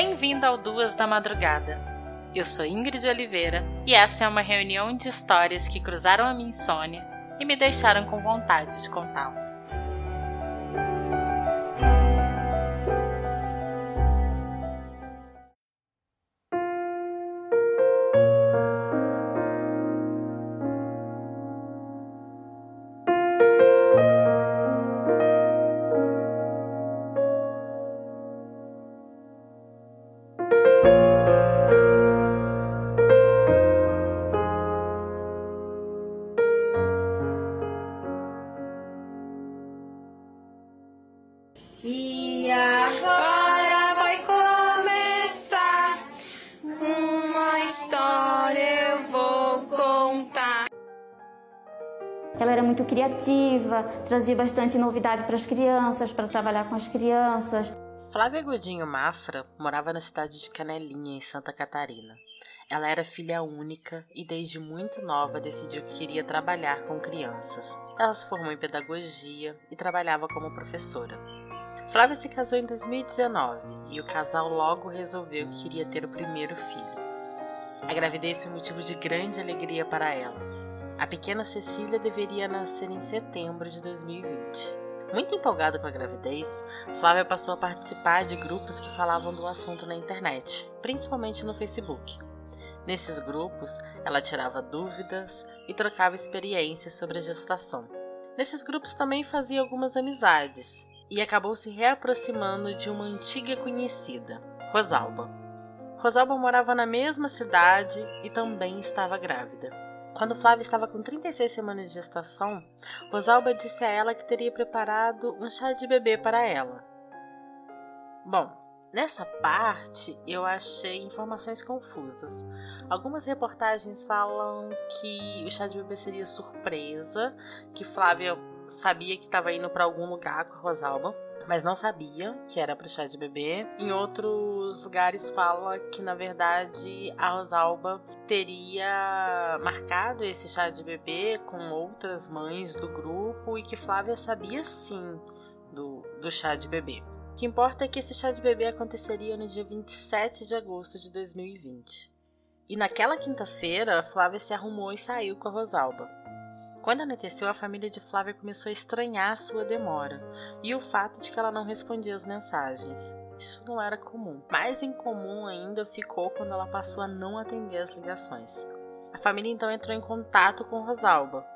Bem-vindo ao Duas da Madrugada. Eu sou Ingrid Oliveira e essa é uma reunião de histórias que cruzaram a minha insônia e me deixaram com vontade de contá-las. Ela era muito criativa, trazia bastante novidade para as crianças, para trabalhar com as crianças. Flávia Godinho Mafra morava na cidade de Canelinha, em Santa Catarina. Ela era filha única e desde muito nova decidiu que queria trabalhar com crianças. Ela se formou em pedagogia e trabalhava como professora. Flávia se casou em 2019 e o casal logo resolveu que queria ter o primeiro filho. A gravidez foi motivo de grande alegria para ela. A pequena Cecília deveria nascer em setembro de 2020. Muito empolgada com a gravidez, Flávia passou a participar de grupos que falavam do assunto na internet, principalmente no Facebook. Nesses grupos, ela tirava dúvidas e trocava experiências sobre a gestação. Nesses grupos também fazia algumas amizades e acabou se reaproximando de uma antiga conhecida, Rosalba. Rosalba morava na mesma cidade e também estava grávida. Quando Flávia estava com 36 semanas de gestação, Rosalba disse a ela que teria preparado um chá de bebê para ela. Bom, nessa parte eu achei informações confusas. Algumas reportagens falam que o chá de bebê seria surpresa, que Flávia sabia que estava indo para algum lugar com a Rosalba, mas não sabia que era para chá de bebê. Em outros lugares fala que na verdade a Rosalba teria marcado esse chá de bebê com outras mães do grupo e que Flávia sabia sim do, do chá de bebê. O que importa é que esse chá de bebê aconteceria no dia 27 de agosto de 2020. E naquela quinta-feira, Flávia se arrumou e saiu com a Rosalba. Quando anoiteceu, a família de Flávia começou a estranhar a sua demora e o fato de que ela não respondia as mensagens. Isso não era comum. Mais incomum ainda ficou quando ela passou a não atender as ligações. A família então entrou em contato com Rosalba,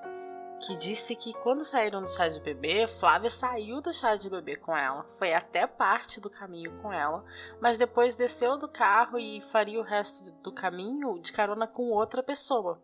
que disse que quando saíram do chá de bebê, Flávia saiu do chá de bebê com ela, foi até parte do caminho com ela, mas depois desceu do carro e faria o resto do caminho de carona com outra pessoa.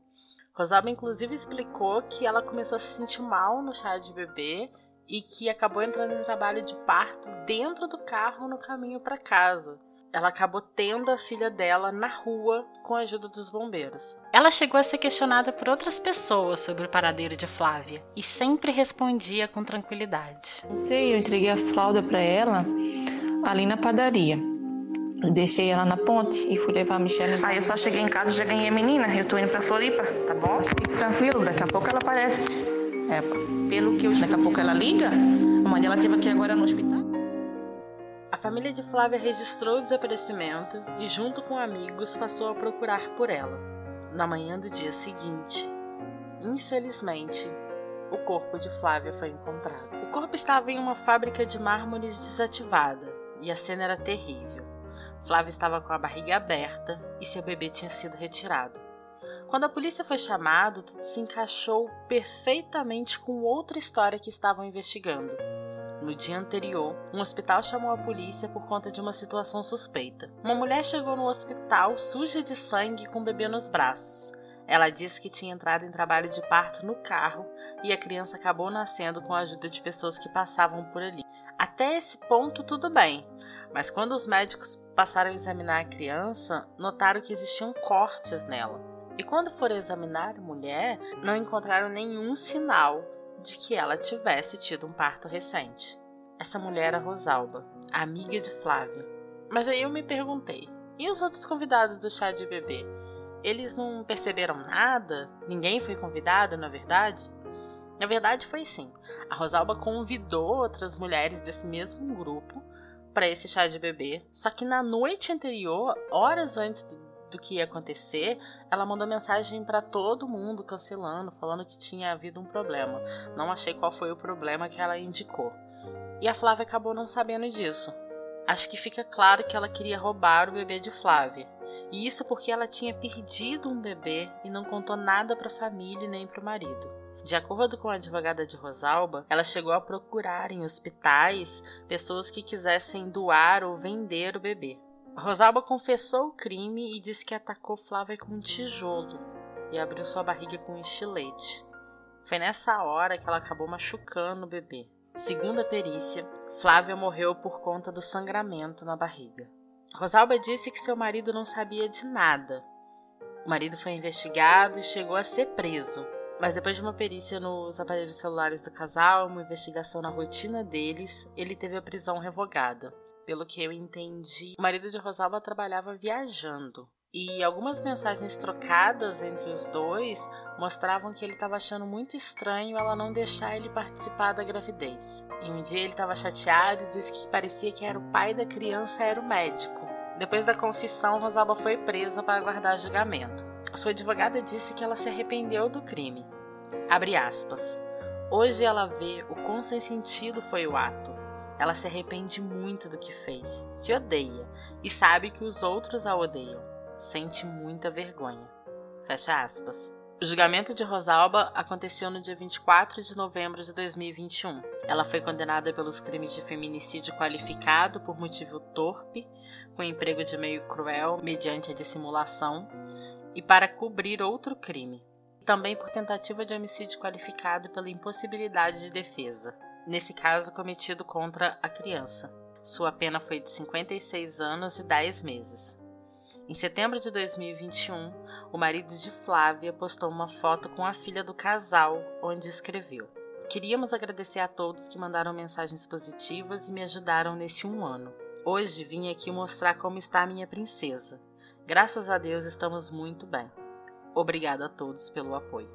Rosalba, inclusive, explicou que ela começou a se sentir mal no chá de bebê e que acabou entrando em trabalho de parto dentro do carro no caminho para casa. Ela acabou tendo a filha dela na rua com a ajuda dos bombeiros. Ela chegou a ser questionada por outras pessoas sobre o paradeiro de Flávia e sempre respondia com tranquilidade. Não sei, eu entreguei a fralda para ela ali na padaria. Eu deixei ela na ponte e fui levar a Michelle. Aí eu só cheguei em casa e já ganhei a menina. Eu tô indo pra Floripa, tá bom? Fique tranquilo, daqui a pouco ela aparece. É, pelo que eu. Daqui a pouco ela liga. A mãe dela esteve aqui agora no hospital. A família de Flávia registrou o desaparecimento e, junto com amigos, passou a procurar por ela. Na manhã do dia seguinte, infelizmente, o corpo de Flávia foi encontrado. O corpo estava em uma fábrica de mármores desativada e a cena era terrível. Flávia estava com a barriga aberta e seu bebê tinha sido retirado. Quando a polícia foi chamada, tudo se encaixou perfeitamente com outra história que estavam investigando. No dia anterior, um hospital chamou a polícia por conta de uma situação suspeita. Uma mulher chegou no hospital suja de sangue com o bebê nos braços. Ela disse que tinha entrado em trabalho de parto no carro e a criança acabou nascendo com a ajuda de pessoas que passavam por ali. Até esse ponto, tudo bem, mas quando os médicos passaram a examinar a criança, notaram que existiam cortes nela. E quando foram examinar a mulher, não encontraram nenhum sinal de que ela tivesse tido um parto recente. Essa mulher era Rosalba, amiga de Flávia. Mas aí eu me perguntei: e os outros convidados do chá de bebê? Eles não perceberam nada? Ninguém foi convidado, na verdade? Na verdade, foi sim. A Rosalba convidou outras mulheres desse mesmo grupo para esse chá de bebê. Só que na noite anterior, horas antes do, do que ia acontecer, ela mandou mensagem para todo mundo cancelando, falando que tinha havido um problema. Não achei qual foi o problema que ela indicou. E a Flávia acabou não sabendo disso. Acho que fica claro que ela queria roubar o bebê de Flávia. E isso porque ela tinha perdido um bebê e não contou nada para a família nem para o marido. De acordo com a advogada de Rosalba, ela chegou a procurar em hospitais pessoas que quisessem doar ou vender o bebê. Rosalba confessou o crime e disse que atacou Flávia com um tijolo e abriu sua barriga com um estilete. Foi nessa hora que ela acabou machucando o bebê. Segundo a perícia, Flávia morreu por conta do sangramento na barriga. Rosalba disse que seu marido não sabia de nada. O marido foi investigado e chegou a ser preso, mas depois de uma perícia nos aparelhos celulares do casal, uma investigação na rotina deles, ele teve a prisão revogada. Pelo que eu entendi, o marido de Rosalba trabalhava viajando. E algumas mensagens trocadas entre os dois mostravam que ele estava achando muito estranho ela não deixar ele participar da gravidez. E um dia ele estava chateado e disse que parecia que era o pai da criança era o médico. Depois da confissão, Rosalba foi presa para aguardar julgamento. Sua advogada disse que ela se arrependeu do crime. Abre aspas. Hoje ela vê o quão sem sentido foi o ato. Ela se arrepende muito do que fez, se odeia e sabe que os outros a odeiam. Sente muita vergonha. Fecha aspas. O julgamento de Rosalba aconteceu no dia 24 de novembro de 2021. Ela foi condenada pelos crimes de feminicídio qualificado por motivo torpe, com emprego de meio cruel mediante a dissimulação, e para cobrir outro crime, também por tentativa de homicídio qualificado pela impossibilidade de defesa, nesse caso cometido contra a criança. Sua pena foi de 56 anos e 10 meses. Em setembro de 2021, o marido de Flávia postou uma foto com a filha do casal, onde escreveu: Queríamos agradecer a todos que mandaram mensagens positivas e me ajudaram nesse um ano. Hoje vim aqui mostrar como está a minha princesa. Graças a Deus estamos muito bem. Obrigada a todos pelo apoio.